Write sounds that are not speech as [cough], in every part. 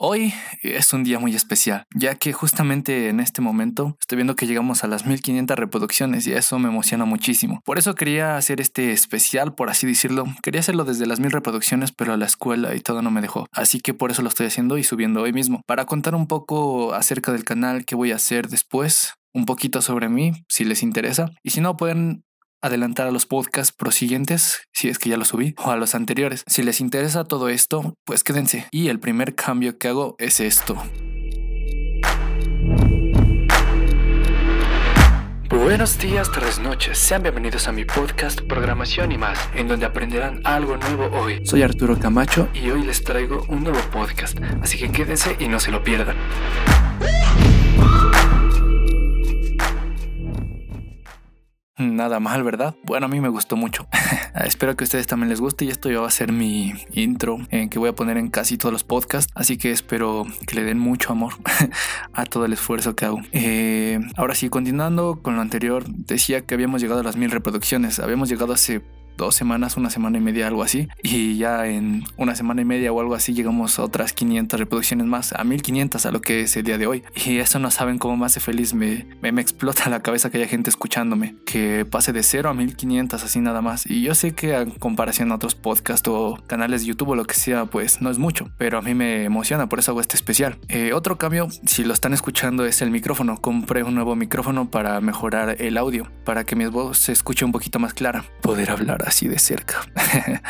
Hoy es un día muy especial, ya que justamente en este momento estoy viendo que llegamos a las 1500 reproducciones y eso me emociona muchísimo. Por eso quería hacer este especial, por así decirlo. Quería hacerlo desde las 1000 reproducciones, pero la escuela y todo no me dejó. Así que por eso lo estoy haciendo y subiendo hoy mismo. Para contar un poco acerca del canal, qué voy a hacer después, un poquito sobre mí, si les interesa. Y si no, pueden adelantar a los podcasts prosiguientes, si es que ya los subí, o a los anteriores. Si les interesa todo esto, pues quédense. Y el primer cambio que hago es esto. Buenos días, tardes, noches. Sean bienvenidos a mi podcast Programación y más, en donde aprenderán algo nuevo hoy. Soy Arturo Camacho y hoy les traigo un nuevo podcast, así que quédense y no se lo pierdan. Nada mal, ¿verdad? Bueno, a mí me gustó mucho. [laughs] Espero que a ustedes también les guste y esto ya va a ser mi intro en que voy a poner en casi todos los podcasts. Así que espero que le den mucho amor [laughs] a todo el esfuerzo que hago. Eh, ahora sí, continuando con lo anterior, decía que habíamos llegado a las mil reproducciones. Habíamos llegado hace dos semanas, una semana y media, algo así. Y ya en una semana y media o algo así llegamos a otras 500 reproducciones más, a 1500 a lo que es el día de hoy. Y eso no saben cómo me hace feliz, me, me, explota la cabeza que haya gente escuchándome, que pase de 0 a 1500 así nada más. Y yo sé que en comparación a otros podcasts o canales de YouTube o lo que sea, pues no es mucho, pero a mí me emociona, por eso hago este especial. Eh, otro cambio, si lo están escuchando, es el micrófono. Compré un nuevo micrófono para mejorar el audio, para que mi voz se escuche un poquito más clara, poder hablar así de cerca. [laughs]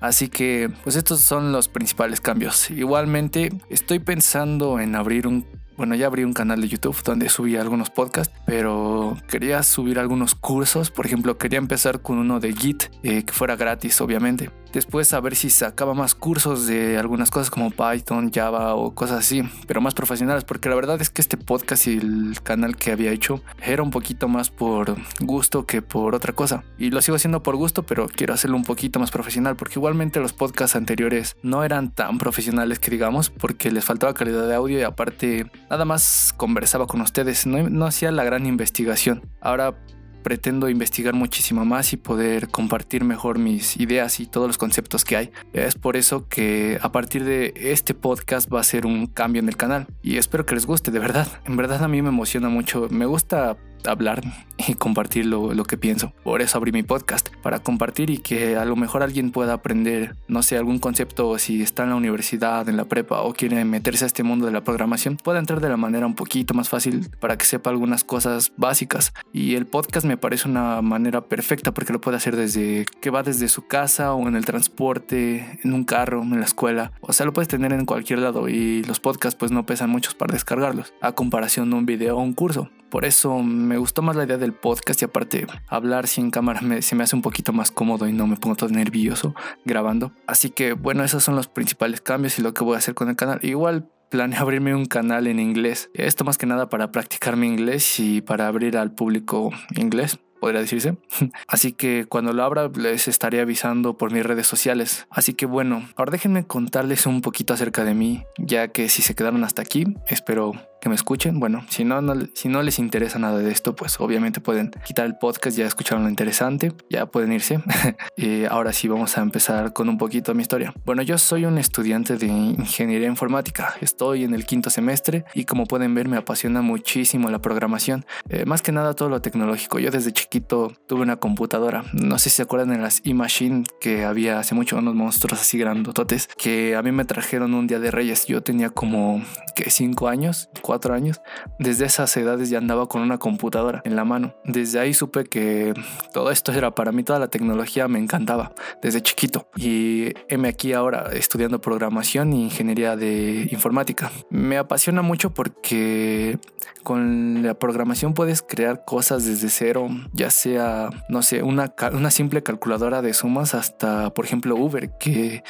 Así que, pues estos son los principales cambios. Igualmente, estoy pensando en abrir un bueno, ya abrí un canal de YouTube donde subí algunos podcasts, pero quería subir algunos cursos. Por ejemplo, quería empezar con uno de Git, eh, que fuera gratis, obviamente. Después a ver si sacaba más cursos de algunas cosas como Python, Java o cosas así, pero más profesionales, porque la verdad es que este podcast y el canal que había hecho era un poquito más por gusto que por otra cosa. Y lo sigo haciendo por gusto, pero quiero hacerlo un poquito más profesional, porque igualmente los podcasts anteriores no eran tan profesionales que digamos, porque les faltaba calidad de audio y aparte nada más conversaba con ustedes, no, hacía la gran investigación. Ahora pretendo investigar muchísimo más y poder compartir mejor mis ideas y todos los conceptos que hay. Es por eso que a partir de este podcast va a ser un cambio en el canal y espero que les guste, de verdad. En verdad a mí me emociona mucho, me gusta hablar y compartir lo, que pienso. Por eso abrí mi podcast, para compartir y que a lo mejor alguien pueda aprender, no sé, algún concepto si está en la universidad, en la prepa o quiere meterse a este mundo de la programación, pueda entrar de la manera un poquito más fácil para que sepa algunas cosas básicas. Y el podcast me parece una manera perfecta porque lo puede hacer desde que va desde su casa o en el transporte, en un carro, en la escuela. O sea, lo puedes tener en cualquier lado y los podcasts pues no pesan muchos para descargarlos, a comparación de un video o un curso. Por eso me gustó más la idea del podcast y aparte hablar sin cámara se me hace un poquito más cómodo y no me pongo todo nervioso grabando. Así que bueno, esos son los principales cambios y lo que voy a hacer con el canal. Igual planeo [laughs] abrirme un canal en inglés. Esto más que nada para practicar mi inglés y para abrir al público inglés podría decirse. [laughs] Así que cuando lo abra les estaré avisando por mis redes sociales. Así que bueno, ahora déjenme contarles un poquito acerca de mí, ya que si se quedaron hasta aquí, espero que me escuchen. Bueno, si no, si no les interesa nada de esto, pues obviamente pueden quitar el podcast, ya escucharon lo interesante, ya pueden irse. [laughs] y ahora sí vamos a empezar con un poquito mi historia. Bueno, yo soy un estudiante de ingeniería informática, estoy en el quinto semestre y como pueden ver me apasiona muchísimo la programación, eh, más que nada todo lo tecnológico. Yo desde chiquito tuve una computadora, no sé si se acuerdan de las e-machine que había hace mucho, unos monstruos así grandototes, que a mí me trajeron un día de Reyes, yo tenía como que 5 años, cuatro años, desde esas edades ya andaba con una computadora en la mano. Desde ahí supe que todo esto era para mí, toda la tecnología me encantaba desde chiquito. Y heme aquí ahora estudiando programación e ingeniería de informática. Me apasiona mucho porque con la programación puedes crear cosas desde cero, ya sea, no sé, una, una simple calculadora de sumas hasta, por ejemplo, Uber, que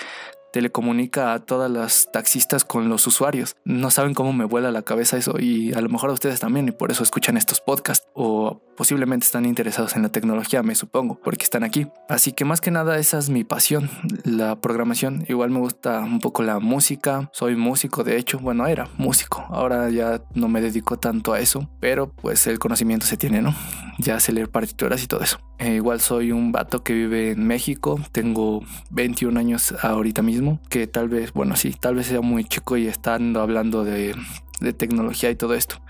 telecomunica a todas las taxistas con los usuarios. No saben cómo me vuela la cabeza eso y a lo mejor a ustedes también y por eso escuchan estos podcasts o posiblemente están interesados en la tecnología, me supongo, porque están aquí. Así que más que nada esa es mi pasión, la programación. Igual me gusta un poco la música, soy músico de hecho, bueno, era músico, ahora ya no me dedico tanto a eso, pero pues el conocimiento se tiene, ¿no? Ya sé leer partituras y todo eso. Eh, igual soy un vato que vive en México, tengo 21 años ahorita mismo mismo, que tal vez, bueno, sí, tal vez sea muy chico y estando hablando de, de tecnología y todo esto.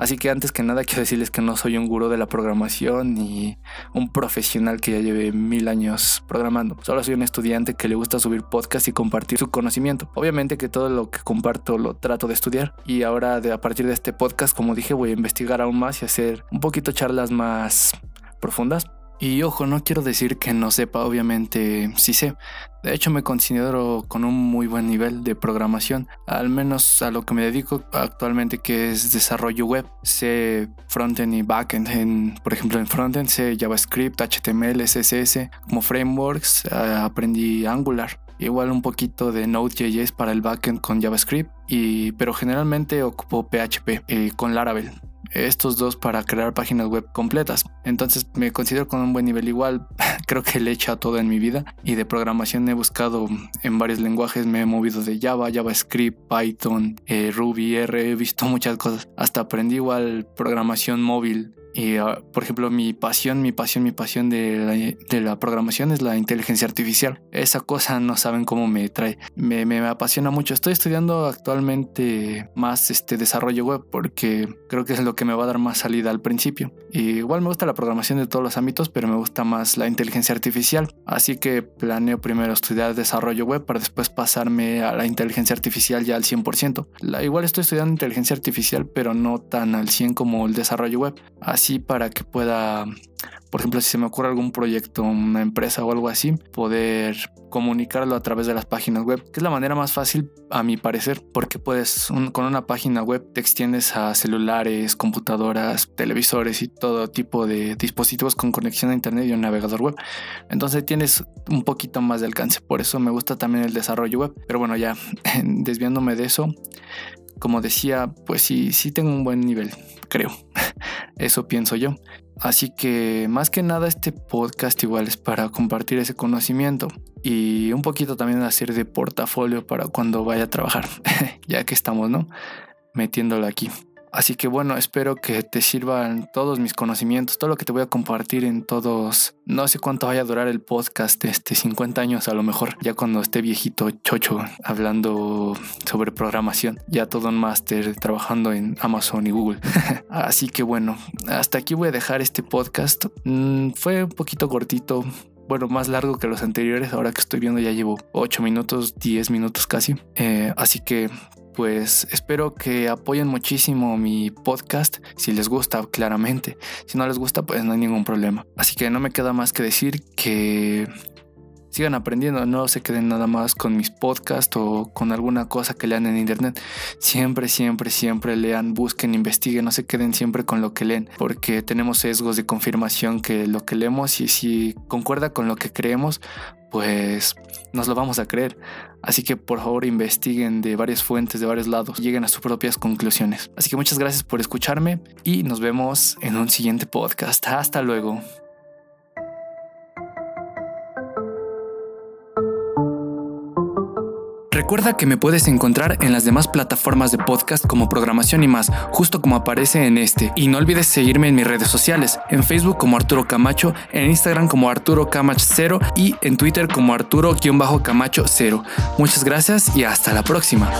Así que antes que nada quiero decirles que no soy un gurú de la programación ni un profesional que ya lleve mil años programando. Solo soy un estudiante que le gusta subir podcast y compartir su conocimiento. Obviamente que todo lo que comparto lo trato de estudiar y ahora de, a partir de este podcast, como dije, voy a investigar aún más y hacer un poquito charlas más profundas y ojo, no quiero decir que no sepa, obviamente sí sé. De hecho, me considero con un muy buen nivel de programación, al menos a lo que me dedico actualmente, que es desarrollo web. Sé frontend y backend. En, por ejemplo, en frontend sé JavaScript, HTML, CSS. Como frameworks eh, aprendí Angular. Igual un poquito de Node.js para el backend con JavaScript, y, pero generalmente ocupo PHP eh, con Laravel estos dos para crear páginas web completas. Entonces me considero con un buen nivel igual. [laughs] Creo que le he echado todo en mi vida y de programación he buscado en varios lenguajes. Me he movido de Java, JavaScript, Python, eh, Ruby, R. He visto muchas cosas. Hasta aprendí igual programación móvil y, ah, por ejemplo, mi pasión, mi pasión, mi pasión de la, programación es la inteligencia artificial. Esa cosa no saben cómo me trae. Me, me, apasiona mucho. Estoy estudiando actualmente más este desarrollo web porque creo que es lo que me va a dar más salida al principio. Y igual me gusta la programación de todos los ámbitos, pero me gusta más la inteligencia artificial. Así que planeo primero estudiar desarrollo web para después pasarme a la inteligencia artificial ya al 100%. La, igual estoy estudiando inteligencia artificial, pero no tan al 100 como el desarrollo web para que pueda, por ejemplo, si se me ocurre algún proyecto, una empresa o algo así, poder comunicarlo a través de las páginas web, que es la manera más fácil a mi parecer, porque puedes con una página web te extiendes a celulares, computadoras, televisores y todo tipo de dispositivos con conexión a internet y un navegador web. Entonces tienes un poquito más de alcance, por eso me gusta también el desarrollo web. Pero bueno, ya [laughs] desviándome de eso, como decía, pues sí, sí tengo un buen nivel, creo. Eso pienso yo. Así que más que nada este podcast igual es para compartir ese conocimiento y un poquito también hacer de portafolio para cuando vaya a trabajar, [laughs] ya que estamos, ¿no? Metiéndolo aquí. Así que bueno, espero que te sirvan todos mis conocimientos, todo lo que te voy a compartir en todos. No sé cuánto vaya a durar el podcast, este 50 años a lo mejor, ya cuando esté viejito chocho hablando sobre programación, ya todo un máster trabajando en Amazon y Google. [laughs] Así que bueno, hasta aquí voy a dejar este podcast. Mm, fue un poquito cortito, bueno, más largo que los anteriores. Ahora que estoy viendo ya llevo 8 minutos, 10 minutos casi. Eh, así que pues espero que apoyen muchísimo mi podcast si les gusta claramente. Si no les gusta pues no hay ningún problema. Así que no me queda más que decir que sigan aprendiendo, no se queden nada más con mis podcasts o con alguna cosa que lean en internet. Siempre, siempre, siempre lean, busquen, investiguen, no se queden siempre con lo que leen, porque tenemos sesgos de confirmación que lo que leemos y si concuerda con lo que creemos, pues nos lo vamos a creer. Así que por favor investiguen de varias fuentes, de varios lados, lleguen a sus propias conclusiones. Así que muchas gracias por escucharme y nos vemos en un siguiente podcast. Hasta luego. Recuerda que me puedes encontrar en las demás plataformas de podcast como programación y más, justo como aparece en este. Y no olvides seguirme en mis redes sociales, en Facebook como Arturo Camacho, en Instagram como Arturo Camacho 0 y en Twitter como Arturo-Camacho 0. Muchas gracias y hasta la próxima.